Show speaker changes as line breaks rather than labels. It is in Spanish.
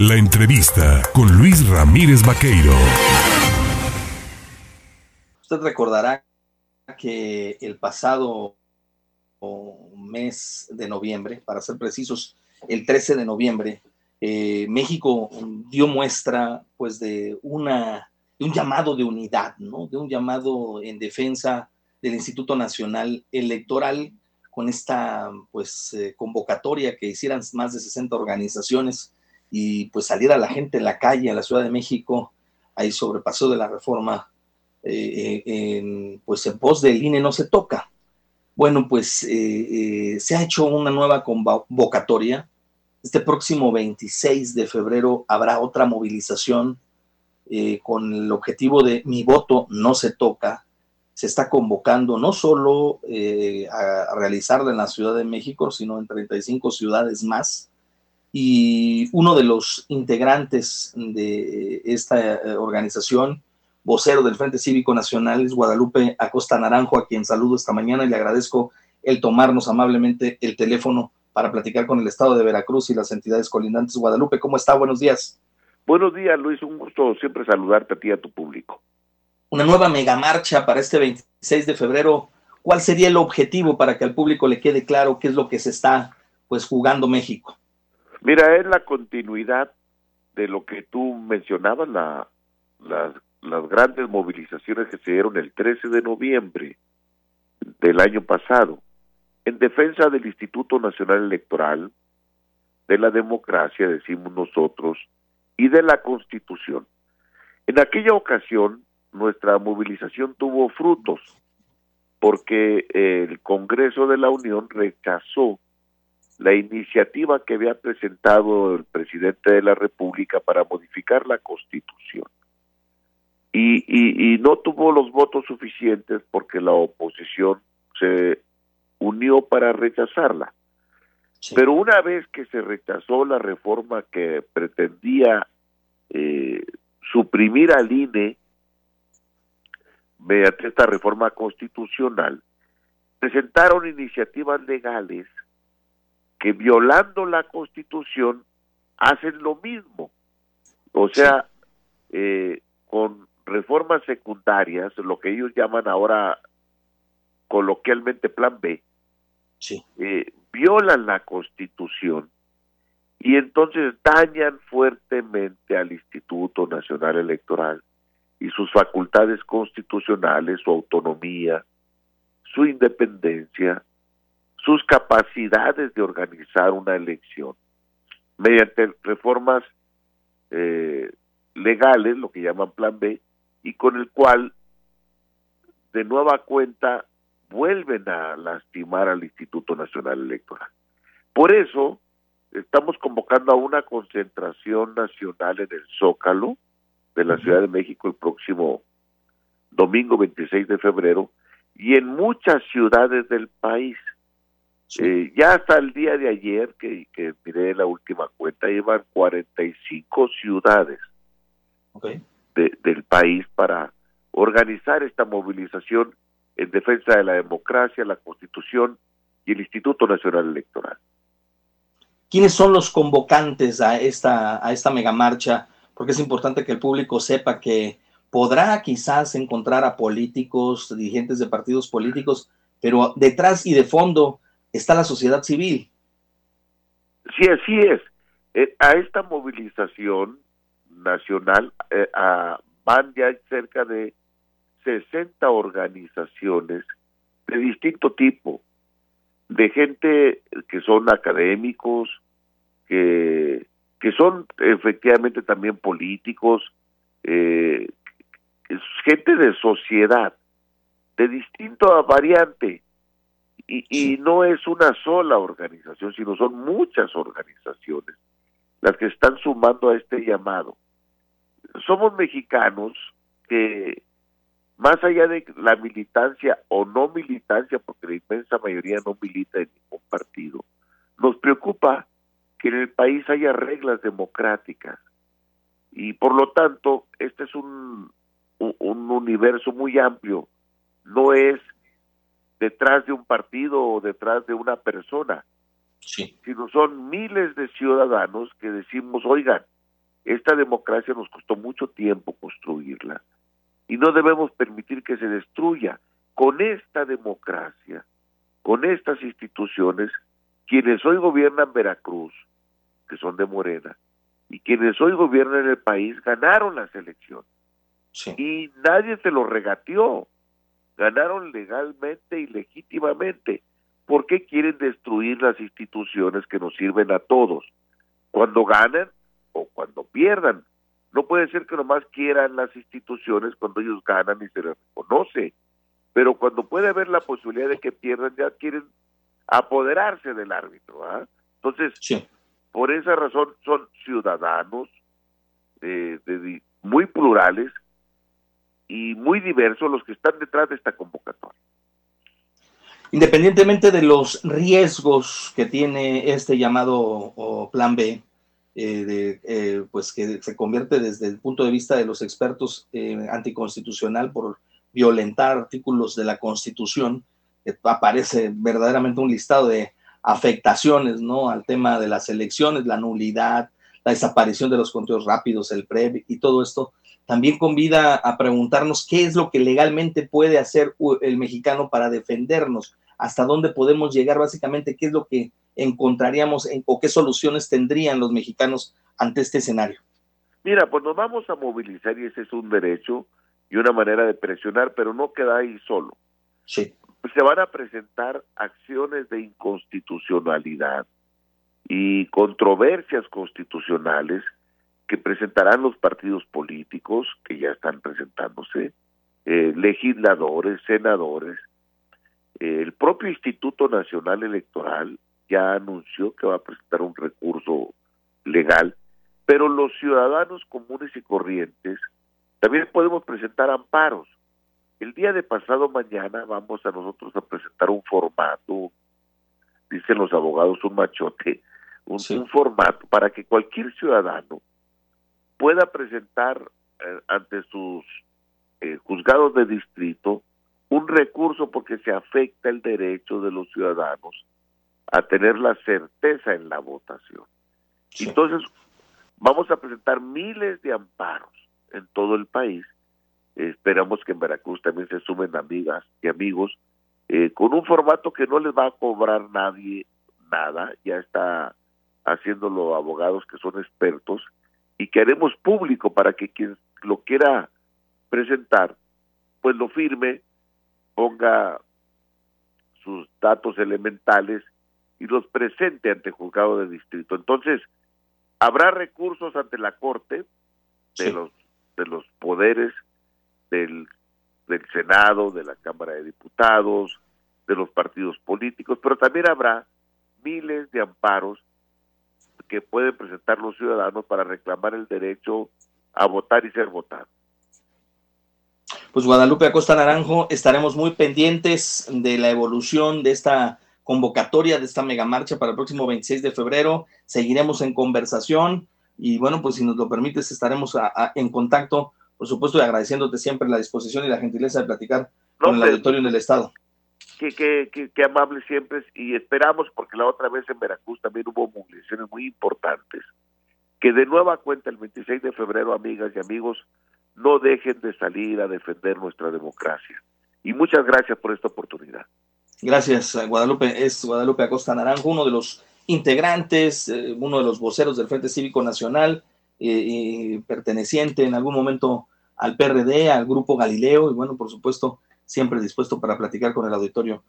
La entrevista con Luis Ramírez Vaqueiro.
Usted recordará que el pasado mes de noviembre, para ser precisos, el 13 de noviembre, eh, México dio muestra pues de, una, de un llamado de unidad, ¿no? de un llamado en defensa del Instituto Nacional Electoral con esta pues eh, convocatoria que hicieran más de 60 organizaciones y pues saliera la gente en la calle a la Ciudad de México ahí sobrepasó de la reforma eh, en, pues en pos del INE no se toca bueno pues se ha hecho una nueva convocatoria este próximo 26 de febrero habrá otra movilización eh, con el objetivo de mi voto no se toca. Se está convocando no solo eh, a, realizarla en la Ciudad de México, sino en 35 ciudades más. Y uno de los integrantes de esta eh, organización, vocero del Frente Cívico Nacional, es Guadalupe Acosta Naranjo, a quien saludo esta mañana y le agradezco el tomarnos amablemente el teléfono para platicar con el Estado de Veracruz y las entidades colindantes. Guadalupe, ¿cómo está? Buenos días.
Buenos días, Luis. Un gusto siempre saludarte a ti y a tu público.
Una nueva megamarcha para este 26 de febrero. ¿Cuál sería el objetivo para que al público le quede claro qué es lo que se está pues jugando México?
Mira, es la continuidad de lo que tú mencionabas, la, las, las grandes movilizaciones que se dieron el 13 de noviembre del año pasado en defensa del Instituto Nacional Electoral, de la democracia, decimos nosotros, y de la Constitución. En aquella ocasión, nuestra movilización tuvo frutos, porque el Congreso de la Unión rechazó la iniciativa que había presentado el presidente de la República para modificar la Constitución. Y, y, y no tuvo los votos suficientes porque la oposición se unió para rechazarla. Pero una vez que se rechazó la reforma que pretendía eh, suprimir al INE mediante esta reforma constitucional, presentaron iniciativas legales que violando la constitución hacen lo mismo. O sea, eh, con reformas secundarias, lo que ellos llaman ahora coloquialmente plan B, eh, violan la constitución y entonces dañan fuertemente al Instituto Nacional Electoral y sus facultades constitucionales, su autonomía, su independencia, sus capacidades de organizar una elección mediante reformas eh, legales, lo que llaman Plan B, y con el cual de nueva cuenta vuelven a lastimar al Instituto Nacional Electoral. Por eso estamos convocando a una concentración nacional en el Zócalo de la Ciudad de México el próximo domingo 26 de febrero y en muchas ciudades del país. Eh, ya hasta el día de ayer, que, que miré la última cuenta, llevan 45 ciudades del país para organizar esta movilización en defensa de la democracia, la Constitución y el Instituto Nacional Electoral.
¿Quiénes son los convocantes a esta, a esta megamarcha? Porque es importante que el público sepa que podrá quizás encontrar a políticos, dirigentes de partidos políticos, pero detrás y de fondo está la sociedad civil.
Sí, así es. Eh, a esta movilización nacional eh, van ya cerca de 60 organizaciones de distinto tipo, de gente que son académicos, que, que son efectivamente también políticos, eh, gente de sociedad, de distinta variante. Y, y no es una sola organización, sino son muchas organizaciones las que están sumando a este llamado. Somos mexicanos que más allá de la militancia o no militancia, porque la inmensa mayoría no milita en ningún partido, nos preocupa que en el país haya reglas democráticas. Y por lo tanto, este es un, un, universo muy amplio. No es detrás de un partido o detrás de una persona, sino son miles de ciudadanos que decimos, oigan, esta democracia nos costó mucho tiempo construirla y no debemos permitir que se destruya. Con esta democracia, con estas instituciones, quienes hoy gobiernan Veracruz, que son de Morena, y quienes hoy gobiernan el país, ganaron las elecciones. Y nadie se lo regateó. Ganaron legalmente y legítimamente. ¿Por qué quieren destruir las instituciones que nos sirven a todos? Cuando ganan o cuando pierdan. No puede ser que nomás quieran las instituciones cuando ellos ganan y se les reconoce. Pero cuando puede haber la posibilidad de que pierdan, ya quieren apoderarse del árbitro. ¿ah? Entonces, por esa razón son ciudadanos eh, de, muy plurales y muy diversos los que están detrás de esta convocatoria.
Independientemente de los riesgos que tiene este llamado Plan B, eh, de, eh, pues que se convierte desde el punto de vista de los expertos eh, anticonstitucional por violentar artículos de la Constitución, aparece verdaderamente un listado de afectaciones, ¿no? Al tema de las elecciones, la nulidad, la desaparición de los conteos rápidos, el PREP y todo esto, también convida a preguntarnos qué es lo que legalmente puede hacer el mexicano para defendernos, hasta dónde podemos llegar, básicamente, qué es lo que encontraríamos o qué soluciones tendrían los mexicanos ante este escenario?
Mira, pues nos vamos a movilizar y ese es un derecho y una manera de presionar, pero no queda ahí solo.
Sí.
Se van a presentar acciones de inconstitucionalidad y controversias constitucionales que presentarán los partidos políticos que ya están presentándose, eh, legisladores, senadores, el propio Instituto Nacional Electoral ya anunció que va a presentar un recurso legal, pero los ciudadanos comunes y corrientes también podemos presentar amparos. El día de pasado mañana vamos a nosotros a presentar un formato, dicen los abogados, un machote, un, formato para que cualquier ciudadano pueda presentar eh, ante sus eh, juzgados de distrito un recurso porque se afecta el derecho de los ciudadanos a tener la certeza en la votación. Entonces, vamos a presentar miles de amparos en todo el país. esperamos que en Veracruz también se sumen amigas y amigos eh, con un formato que no les va a cobrar nadie nada, ya está haciéndolo abogados que son expertos y que haremos público para que quien lo quiera presentar, pues lo firme, ponga sus datos elementales y los presente ante el juzgado de distrito. Entonces, habrá recursos ante la Corte de los de los poderes del, del Senado, de la Cámara de Diputados, de los partidos políticos, pero también habrá miles de amparos que pueden presentar los ciudadanos para reclamar el derecho a votar y ser votados.
Pues Guadalupe Acosta Naranjo, estaremos muy pendientes de la evolución de esta convocatoria de esta megamarcha para el próximo 26 de febrero. Seguiremos en conversación y bueno, pues si nos lo permites estaremos en contacto, por supuesto, y agradeciéndote siempre la disposición y la gentileza de platicar con el auditorio del Estado.
Qué, qué, qué, amable siempre y esperamos, porque la otra vez en Veracruz también hubo movilizaciones muy importantes, que de nueva cuenta el 26 de febrero, amigas y amigos, no dejen de salir a defender nuestra democracia. Y muchas gracias por esta oportunidad.
Gracias, Guadalupe. Es Guadalupe Acosta Naranjo, uno de los integrantes, eh, uno de los voceros del Frente Cívico Nacional, eh, perteneciente en algún momento al PRD, al Grupo Galileo, y bueno, por supuesto, siempre dispuesto para platicar con el auditorio